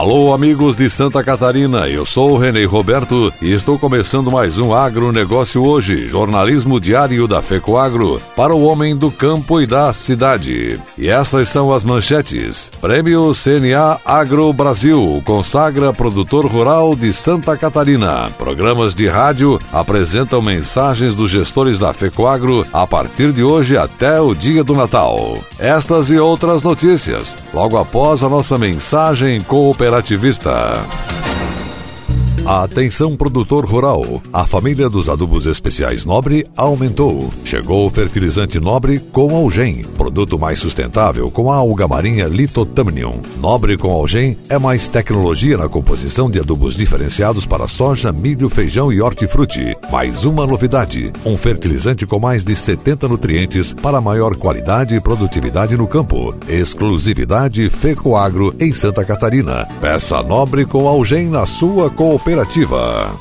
Alô, amigos de Santa Catarina, eu sou o Renê Roberto e estou começando mais um Agronegócio Hoje, jornalismo diário da FECOAGro, para o homem do campo e da cidade. E estas são as manchetes. Prêmio CNA Agro Brasil consagra produtor rural de Santa Catarina. Programas de rádio apresentam mensagens dos gestores da FECOAGro a partir de hoje até o dia do Natal. Estas e outras notícias, logo após a nossa mensagem com cooperativista. Atenção produtor rural. A família dos adubos especiais Nobre aumentou. Chegou o fertilizante Nobre com Algem, produto mais sustentável com a alga marinha Litotamnium. Nobre com Algem é mais tecnologia na composição de adubos diferenciados para soja, milho, feijão e hortifruti. Mais uma novidade, um fertilizante com mais de 70 nutrientes para maior qualidade e produtividade no campo. Exclusividade Fecoagro em Santa Catarina. Peça Nobre com Algem na sua cooperativa Cooperativa.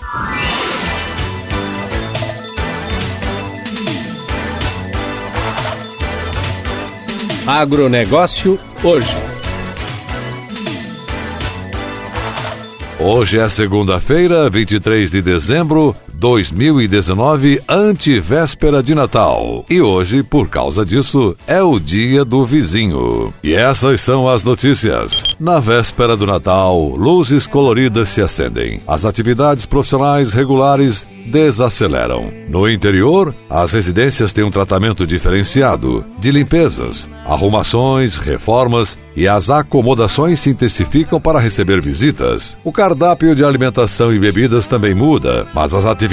Agronegócio hoje. Hoje é segunda-feira, 23 de dezembro 2019, antivéspera de Natal. E hoje, por causa disso, é o dia do vizinho. E essas são as notícias. Na véspera do Natal, luzes coloridas se acendem. As atividades profissionais regulares desaceleram. No interior, as residências têm um tratamento diferenciado de limpezas, arrumações, reformas e as acomodações se intensificam para receber visitas. O cardápio de alimentação e bebidas também muda, mas as atividades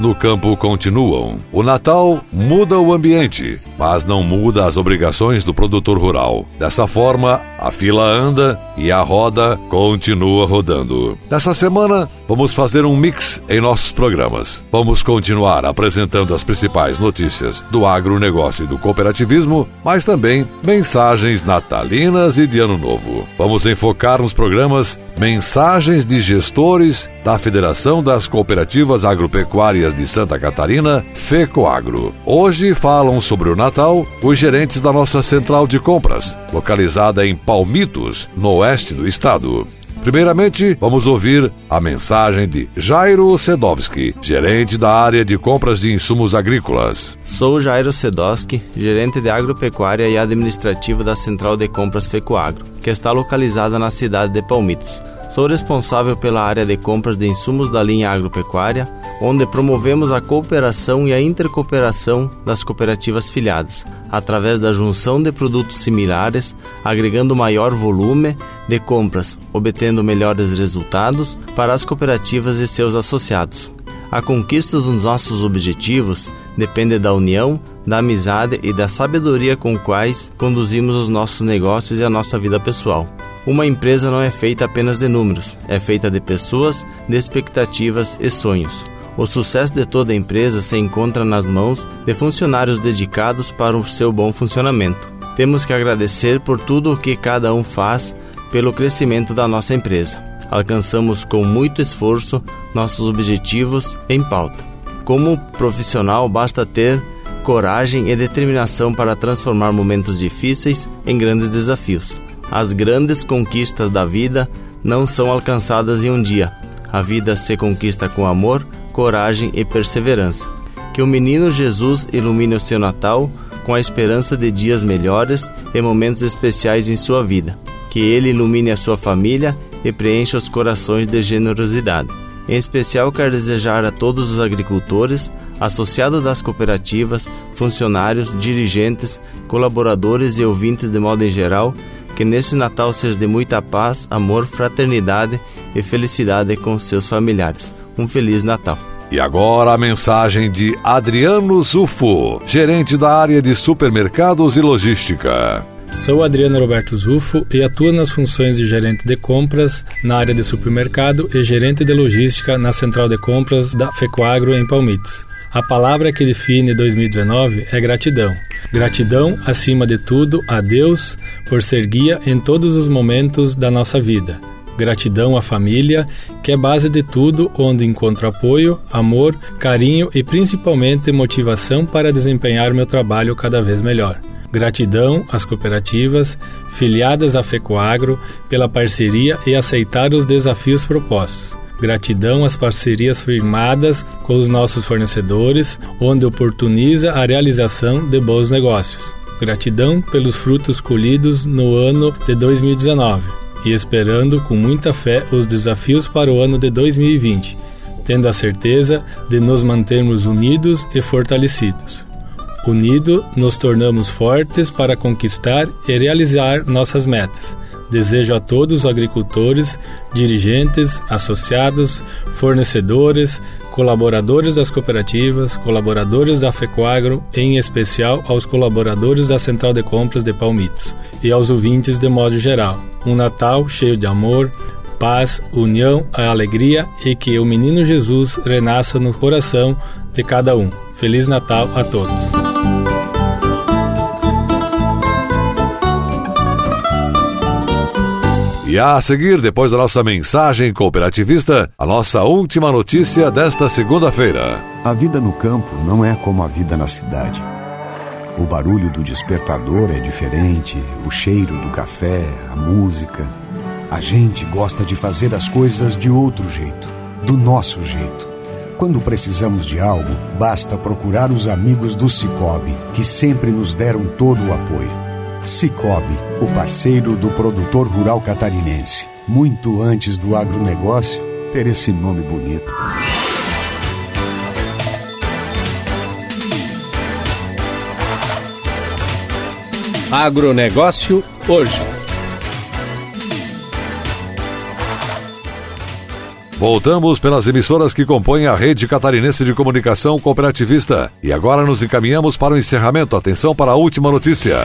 no campo continuam. O Natal muda o ambiente, mas não muda as obrigações do produtor rural. Dessa forma, a fila anda e a roda continua rodando. Nessa semana, vamos fazer um mix em nossos programas. Vamos continuar apresentando as principais notícias do agronegócio e do cooperativismo, mas também mensagens natalinas e de Ano Novo. Vamos enfocar nos programas mensagens de gestores da Federação das Cooperativas Agropecuárias de Santa Catarina, FECOAGRO. Hoje falam sobre o Natal os gerentes da nossa central de compras, localizada em Palmitos, no oeste do estado. Primeiramente, vamos ouvir a mensagem de Jairo Sedowski, gerente da área de compras de insumos agrícolas. Sou Jairo Sedowski, gerente de agropecuária e administrativo da Central de Compras Fecoagro, que está localizada na cidade de Palmitos. Sou responsável pela área de compras de insumos da linha agropecuária, onde promovemos a cooperação e a intercooperação das cooperativas filiadas, através da junção de produtos similares, agregando maior volume de compras, obtendo melhores resultados para as cooperativas e seus associados. A conquista dos nossos objetivos depende da união, da amizade e da sabedoria com quais conduzimos os nossos negócios e a nossa vida pessoal. Uma empresa não é feita apenas de números, é feita de pessoas, de expectativas e sonhos. O sucesso de toda empresa se encontra nas mãos de funcionários dedicados para o seu bom funcionamento. Temos que agradecer por tudo o que cada um faz pelo crescimento da nossa empresa. Alcançamos com muito esforço nossos objetivos em pauta. Como profissional, basta ter coragem e determinação para transformar momentos difíceis em grandes desafios. As grandes conquistas da vida não são alcançadas em um dia. A vida se conquista com amor, coragem e perseverança. Que o menino Jesus ilumine o seu Natal com a esperança de dias melhores e momentos especiais em sua vida. Que ele ilumine a sua família e preencha os corações de generosidade. Em especial, quero desejar a todos os agricultores, associados das cooperativas, funcionários, dirigentes, colaboradores e ouvintes de modo em geral, que nesse Natal seja de muita paz, amor, fraternidade e felicidade com seus familiares. Um Feliz Natal. E agora a mensagem de Adriano Zufo, gerente da área de supermercados e logística. Sou Adriano Roberto Zufo e atuo nas funções de gerente de compras na área de supermercado e gerente de logística na central de compras da Fecoagro em Palmitos. A palavra que define 2019 é gratidão. Gratidão, acima de tudo, a Deus por ser guia em todos os momentos da nossa vida. Gratidão à família, que é base de tudo, onde encontro apoio, amor, carinho e principalmente motivação para desempenhar meu trabalho cada vez melhor. Gratidão às cooperativas filiadas à FECOAGRO pela parceria e aceitar os desafios propostos. Gratidão às parcerias firmadas com os nossos fornecedores, onde oportuniza a realização de bons negócios. Gratidão pelos frutos colhidos no ano de 2019 e esperando com muita fé os desafios para o ano de 2020, tendo a certeza de nos mantermos unidos e fortalecidos. Unido, nos tornamos fortes para conquistar e realizar nossas metas. Desejo a todos os agricultores, dirigentes, associados, fornecedores, colaboradores das cooperativas, colaboradores da FECOAGRO, em especial aos colaboradores da Central de Compras de Palmitos e aos ouvintes de modo geral. Um Natal cheio de amor, paz, união, alegria e que o menino Jesus renasça no coração de cada um. Feliz Natal a todos. E a seguir, depois da nossa mensagem cooperativista, a nossa última notícia desta segunda-feira. A vida no campo não é como a vida na cidade. O barulho do despertador é diferente, o cheiro do café, a música. A gente gosta de fazer as coisas de outro jeito, do nosso jeito. Quando precisamos de algo, basta procurar os amigos do Cicobi, que sempre nos deram todo o apoio. Cicobi, o parceiro do produtor rural catarinense. Muito antes do agronegócio ter esse nome bonito. Agronegócio hoje. Voltamos pelas emissoras que compõem a rede catarinense de comunicação cooperativista. E agora nos encaminhamos para o encerramento. Atenção para a última notícia.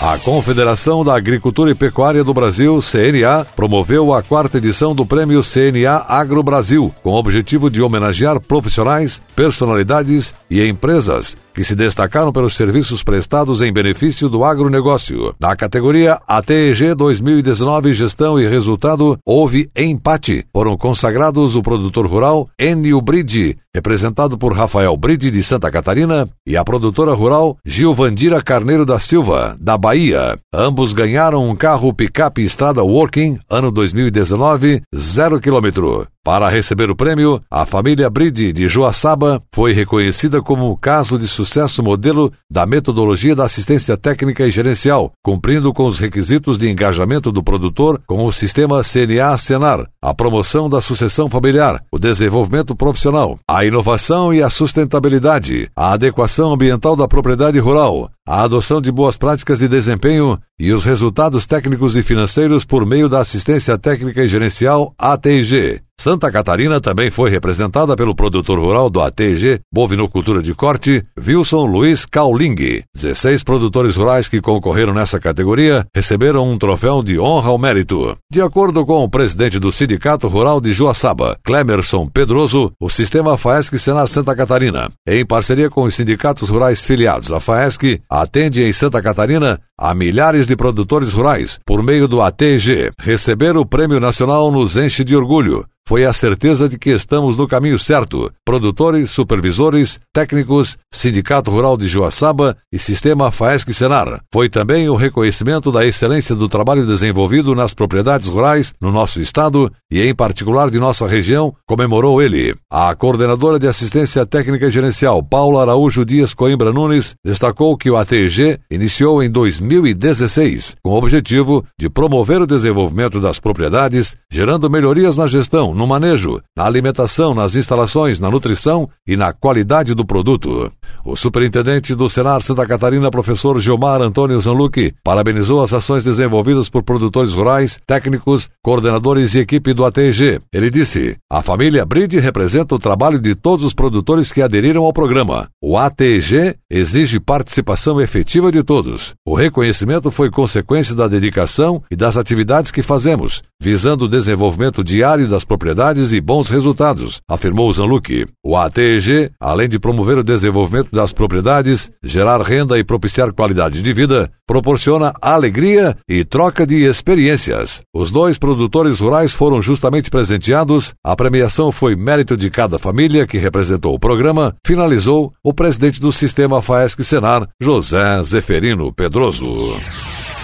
A Confederação da Agricultura e Pecuária do Brasil, CNA, promoveu a quarta edição do Prêmio CNA Agro Brasil, com o objetivo de homenagear profissionais, personalidades e empresas que se destacaram pelos serviços prestados em benefício do agronegócio. Na categoria ATEG 2019 Gestão e Resultado, houve empate. Foram consagrados o produtor rural Enio Bride, representado por Rafael Bride de Santa Catarina, e a produtora rural Gilvandira Carneiro da Silva, da Bahia. Ambos ganharam um carro picape Estrada Working, ano 2019, zero quilômetro. Para receber o prêmio, a família Bride de Joaçaba foi reconhecida como caso de sucesso modelo da metodologia da assistência técnica e gerencial, cumprindo com os requisitos de engajamento do produtor com o sistema CNA-Senar, a promoção da sucessão familiar, o desenvolvimento profissional, a inovação e a sustentabilidade, a adequação ambiental da propriedade rural, a adoção de boas práticas de desempenho e os resultados técnicos e financeiros por meio da assistência técnica e gerencial ATG. Santa Catarina também foi representada pelo produtor rural do ATG Bovinocultura de Corte, Wilson Luiz Kauling. 16 produtores rurais que concorreram nessa categoria receberam um troféu de honra ao mérito. De acordo com o presidente do Sindicato Rural de Joaçaba, Clemerson Pedroso, o sistema FAESC Senar Santa Catarina, em parceria com os sindicatos rurais filiados à FAESC, atende em Santa Catarina a milhares de produtores rurais por meio do ATG. Receber o Prêmio Nacional nos enche de orgulho foi a certeza de que estamos no caminho certo. Produtores, supervisores, técnicos, Sindicato Rural de Joaçaba e Sistema FAESC Senar. Foi também o reconhecimento da excelência do trabalho desenvolvido nas propriedades rurais no nosso estado e, em particular, de nossa região, comemorou ele. A coordenadora de assistência técnica e gerencial, Paula Araújo Dias Coimbra Nunes, destacou que o ATG iniciou em 2016 com o objetivo de promover o desenvolvimento das propriedades, gerando melhorias na gestão no manejo, na alimentação, nas instalações, na nutrição e na qualidade do produto. O superintendente do Senar Santa Catarina, professor Gilmar Antônio Zanluque, parabenizou as ações desenvolvidas por produtores rurais, técnicos, coordenadores e equipe do ATG. Ele disse: A família Bride representa o trabalho de todos os produtores que aderiram ao programa. O ATG exige participação efetiva de todos. O reconhecimento foi consequência da dedicação e das atividades que fazemos, visando o desenvolvimento diário das propriedades e bons resultados, afirmou Zanluc. O ATEG, além de promover o desenvolvimento das propriedades, gerar renda e propiciar qualidade de vida, proporciona alegria e troca de experiências. Os dois produtores rurais foram justamente presenteados. A premiação foi mérito de cada família que representou o programa, finalizou o presidente do sistema FAESC Senar, José Zeferino Pedroso.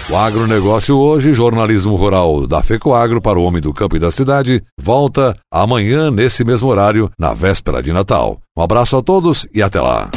O agronegócio hoje, jornalismo rural da FECOAGro para o homem do campo e da cidade, volta amanhã nesse mesmo horário, na véspera de Natal. Um abraço a todos e até lá.